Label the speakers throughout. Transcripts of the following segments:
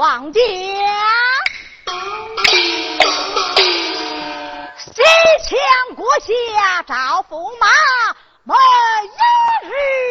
Speaker 1: 王家，西迁国下找驸马，没一日。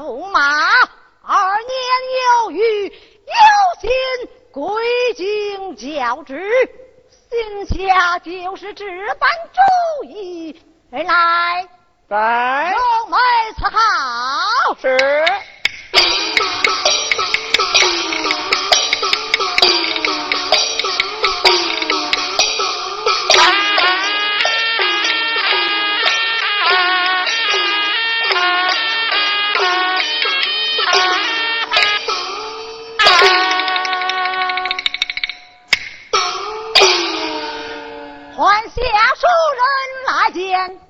Speaker 1: 驸马，二年有余，有心归京教职，心下就是这般主意。来来，
Speaker 2: 在，
Speaker 1: 龙梅伺好，
Speaker 2: 是。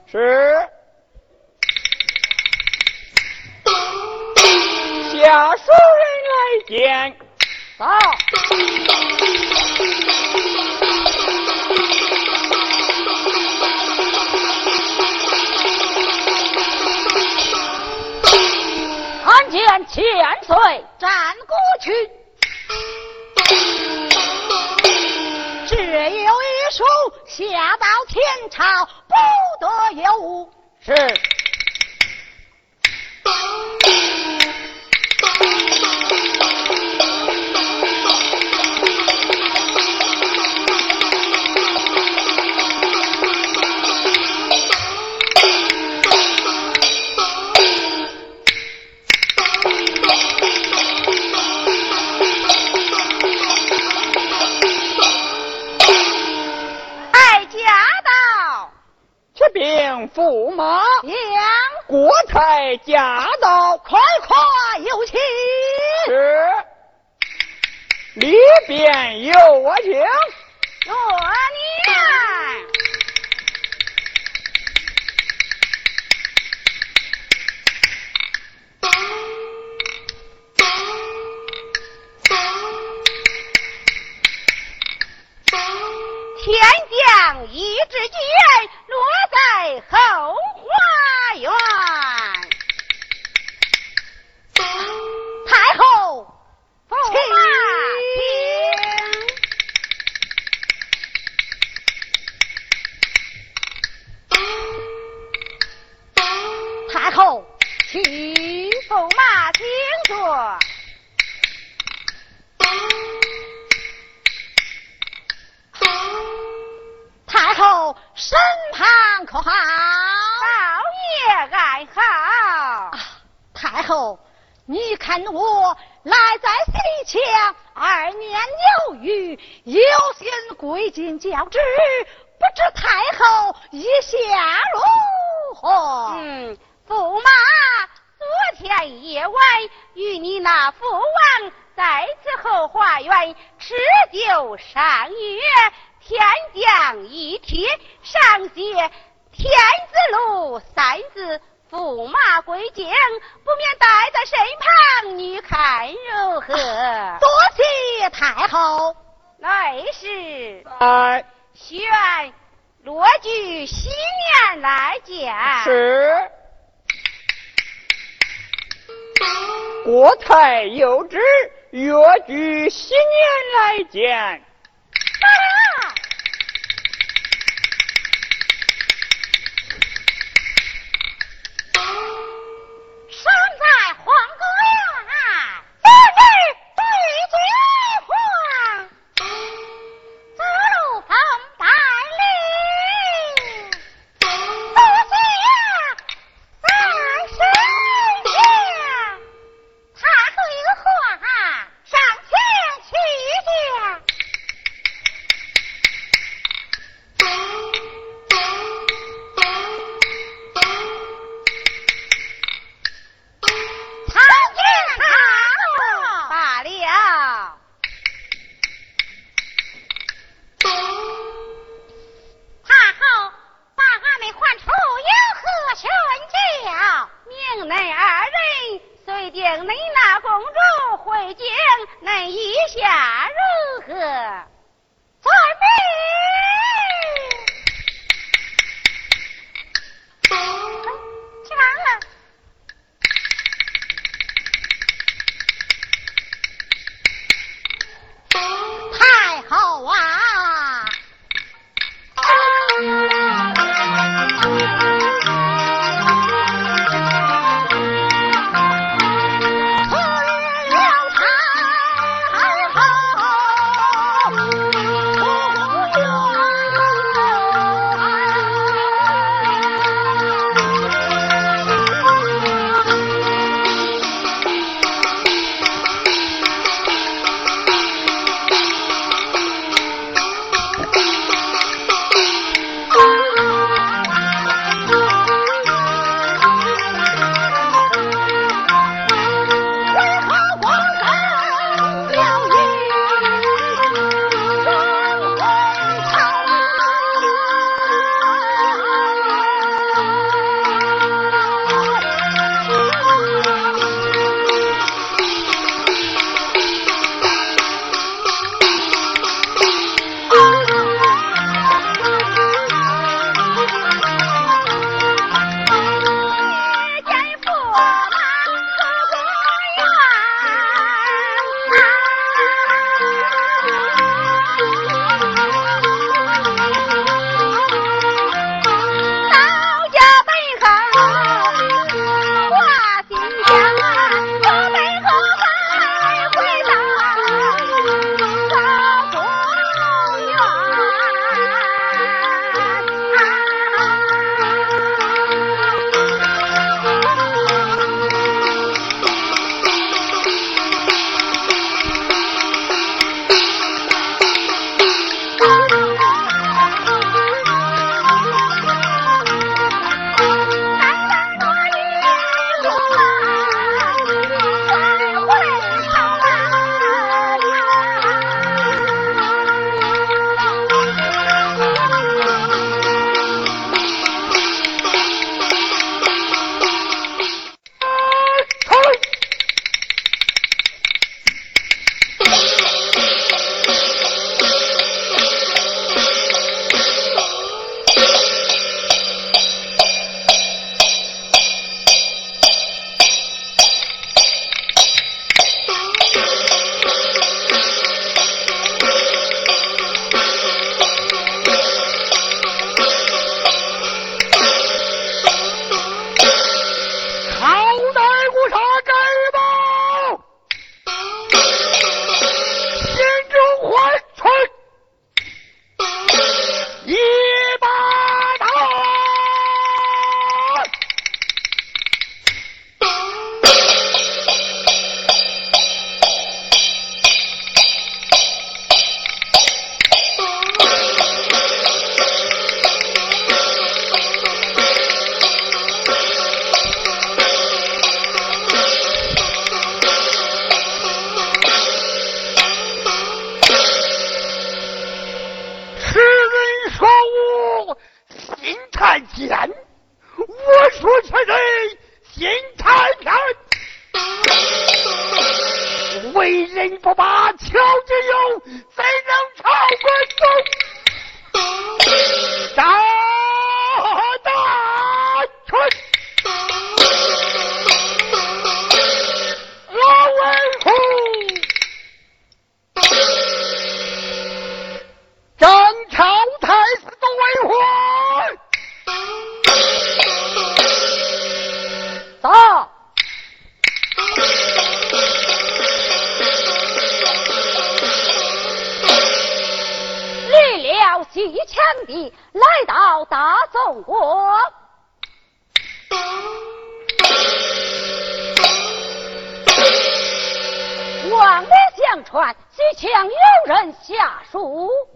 Speaker 2: 是，下属人来见。
Speaker 1: 到。参见千岁战过去，只有一书下到天朝。不得有误。
Speaker 2: 是。马
Speaker 1: 杨
Speaker 2: 国才驾到，
Speaker 1: 快快有请。
Speaker 2: 是，里边有我请。
Speaker 1: 若二年有余，有心归京教职，不知太后意下如何？
Speaker 3: 嗯，驸马昨天夜晚与你那父王在此后花园吃酒赏月，天降一帖上写。天子路三字，驸马归京，不免带在身旁，你看如何？
Speaker 1: 多谢太后。
Speaker 3: 来是。
Speaker 2: 来。
Speaker 3: 宣罗举新年来见。
Speaker 2: 是。国太有旨，越举新年来见。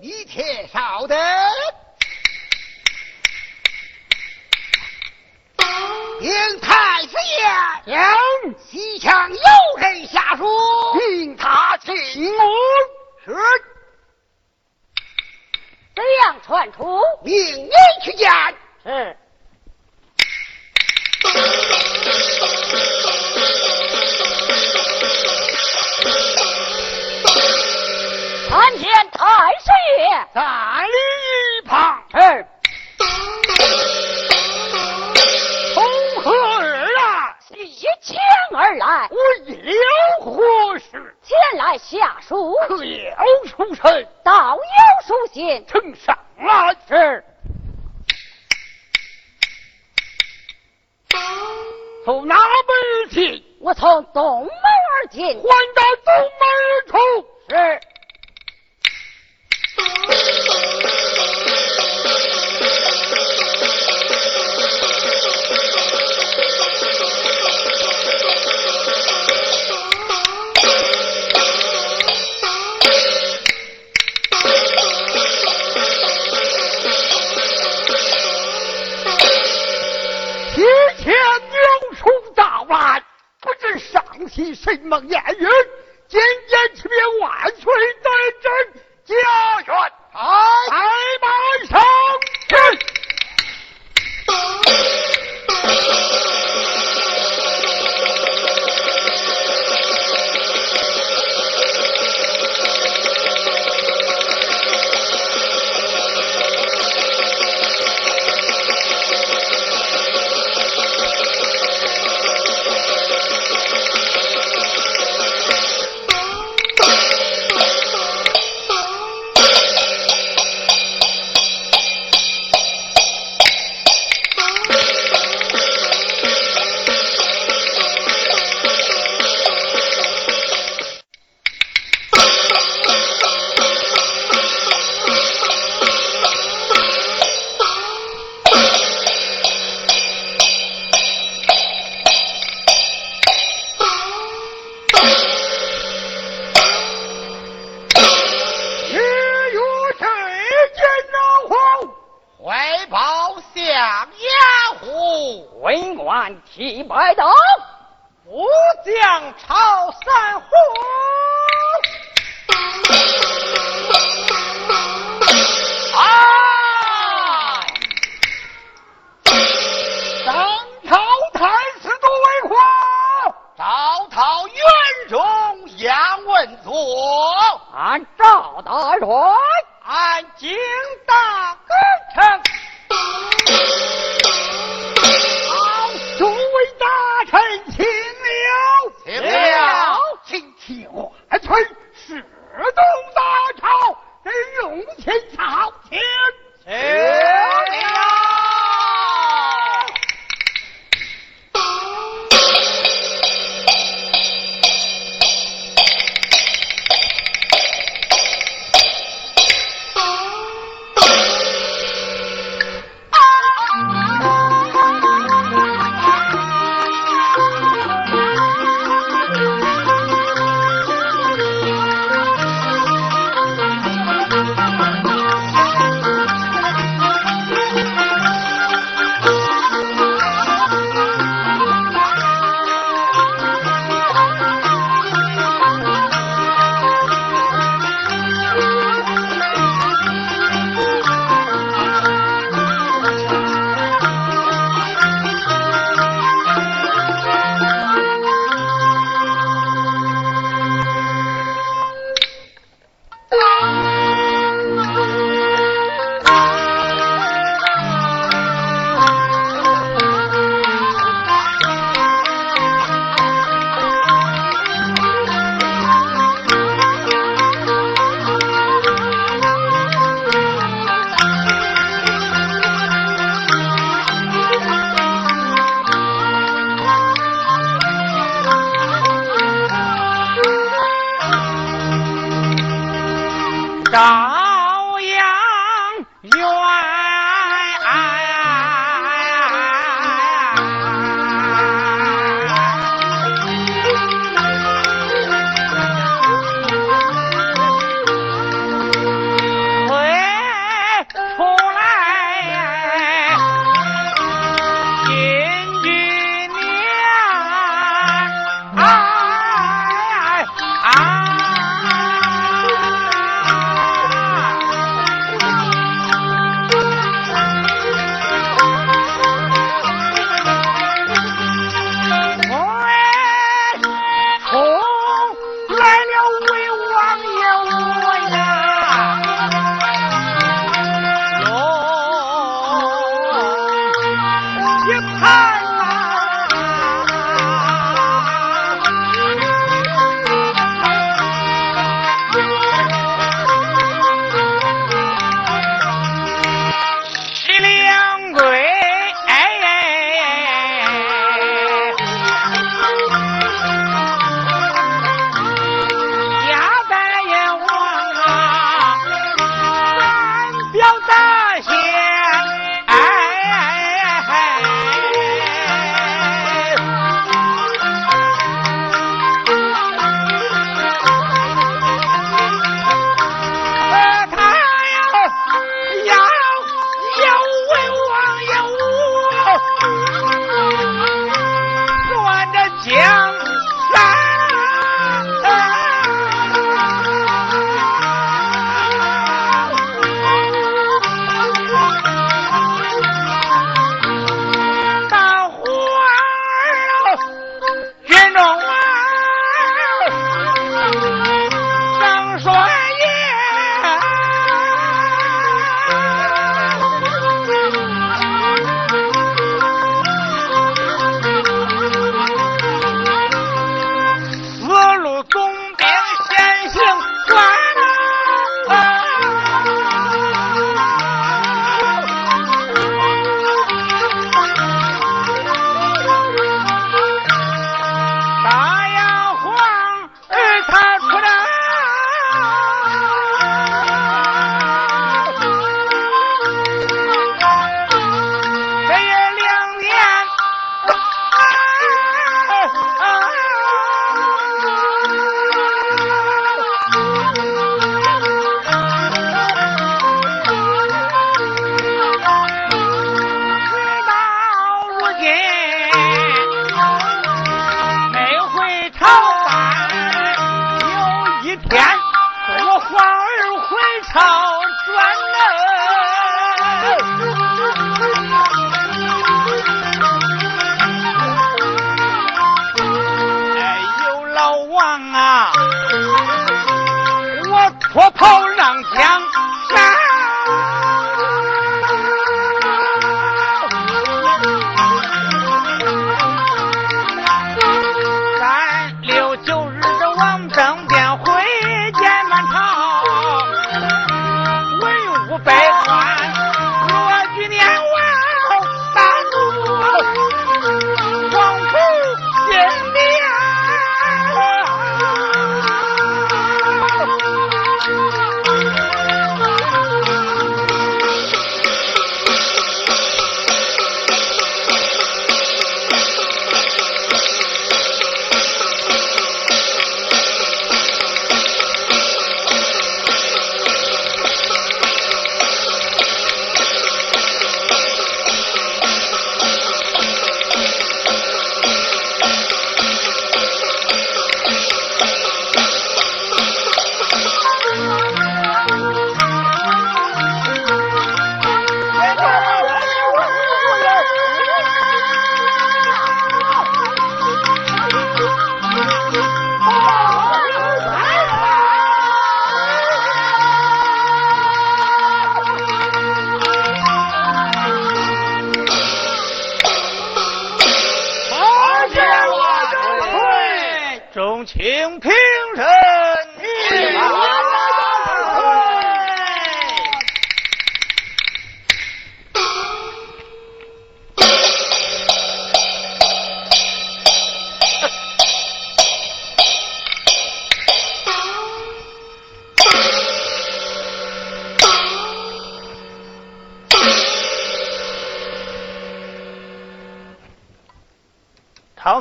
Speaker 4: 书，
Speaker 5: 你且稍等。禀太师爷，西墙有人下书，
Speaker 6: 命他请我。
Speaker 5: 是。
Speaker 4: 怎样传出？
Speaker 5: 命你去见。
Speaker 4: 是。参见太师爷。
Speaker 5: 站立一旁。
Speaker 4: 哎。
Speaker 5: 从何而来？
Speaker 4: 西墙而来。
Speaker 5: 为了何事？
Speaker 4: 前来下书。
Speaker 5: 可有书臣？
Speaker 4: 倒有书信。
Speaker 5: 呈上来。
Speaker 4: 是。
Speaker 5: 从哪门而进？
Speaker 4: 我从东门而进。还
Speaker 5: 到东门而出。
Speaker 4: 是。
Speaker 5: 提什么言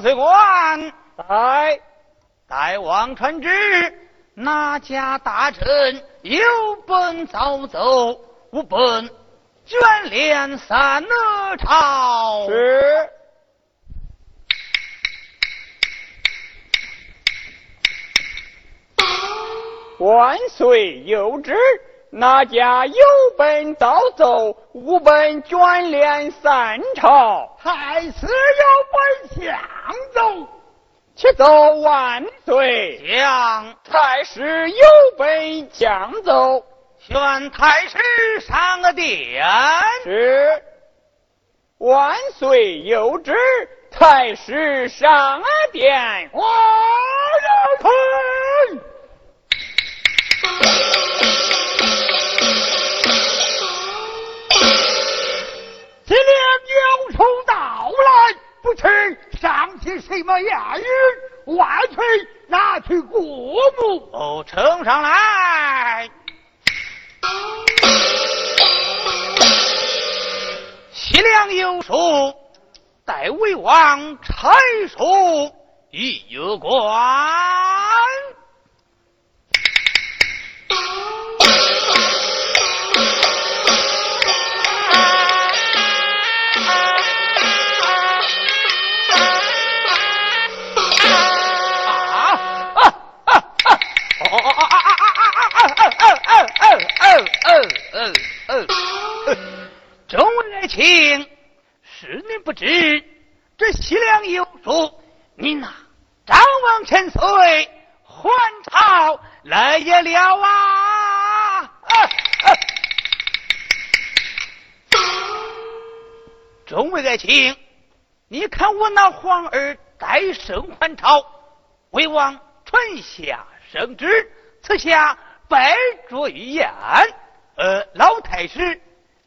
Speaker 2: 随官，
Speaker 7: 在
Speaker 2: 待王传旨，哪家大臣有本早奏，无本卷帘三朝。
Speaker 7: 是。万岁有旨，哪家有本早奏，无本卷帘三朝。
Speaker 5: 太师有本相奏，
Speaker 7: 且奏万岁。
Speaker 2: 将
Speaker 7: 太师有本降奏。
Speaker 2: 宣太师上殿。
Speaker 7: 是。万岁有旨，太师上殿。
Speaker 5: 我有臣。什么言语，万岁拿去过目。
Speaker 2: 哦，呈上来。西凉有书，代魏王差书一关。卿，是您不知，这西凉有主，你那张王千岁还朝来也了啊！众位爱卿，你看我那皇儿再生还朝，魏王传下圣旨，赐下拜烛御宴。呃，老太师，